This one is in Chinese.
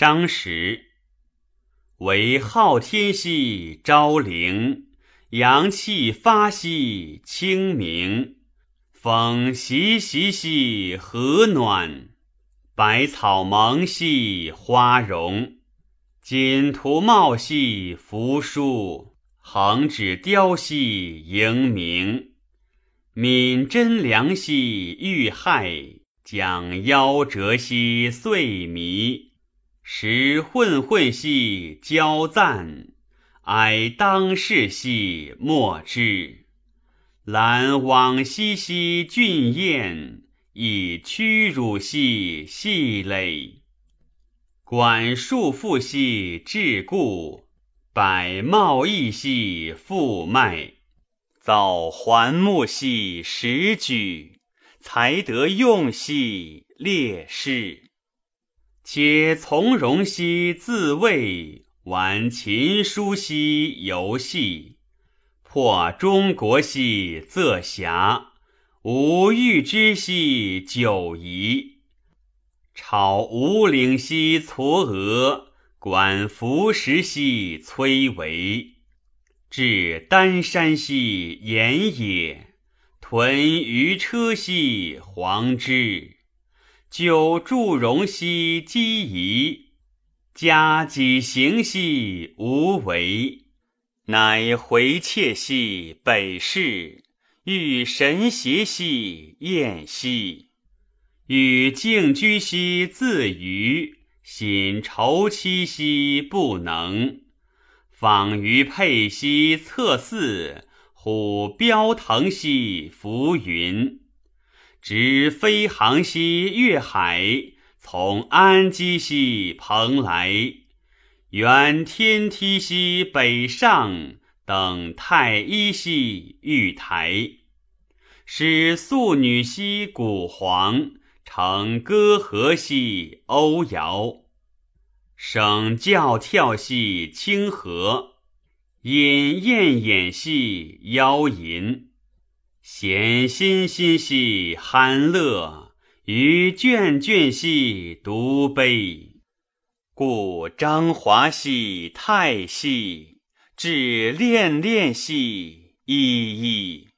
商时，为昊天兮昭灵，阳气发兮清明，风习习兮和暖，百草萌兮花荣，锦图茂兮扶疏，横指雕兮盈明，敏贞良兮遇害。将夭折兮岁弥，时混混兮交赞，哀当世兮莫之。览往昔兮俊彦，以屈辱兮细累。管束缚兮桎梏，百茂义兮复迈。造环木兮实举。才得用兮列士，且从容兮自卫，玩琴书兮游戏，破中国兮仄遐，无欲之兮久矣，炒吴岭兮嵯峨，管浮石兮崔嵬，至丹山兮岩野。屯于车兮黄之，久祝融兮积仪，加己行兮无为，乃回切兮北市，欲神邪兮厌兮，与静居兮自娱，寝愁戚兮不能，访于佩兮侧泗。虎标腾兮浮云，直飞航兮越海，从安基兮蓬莱，原天梯兮北上，登太一兮玉台，使素女兮古黄，乘歌和兮欧瑶，省教跳兮清河。饮宴演兮邀吟，闲欣欣兮酣乐，于卷卷兮独悲。故张华兮太息，至恋恋兮依依。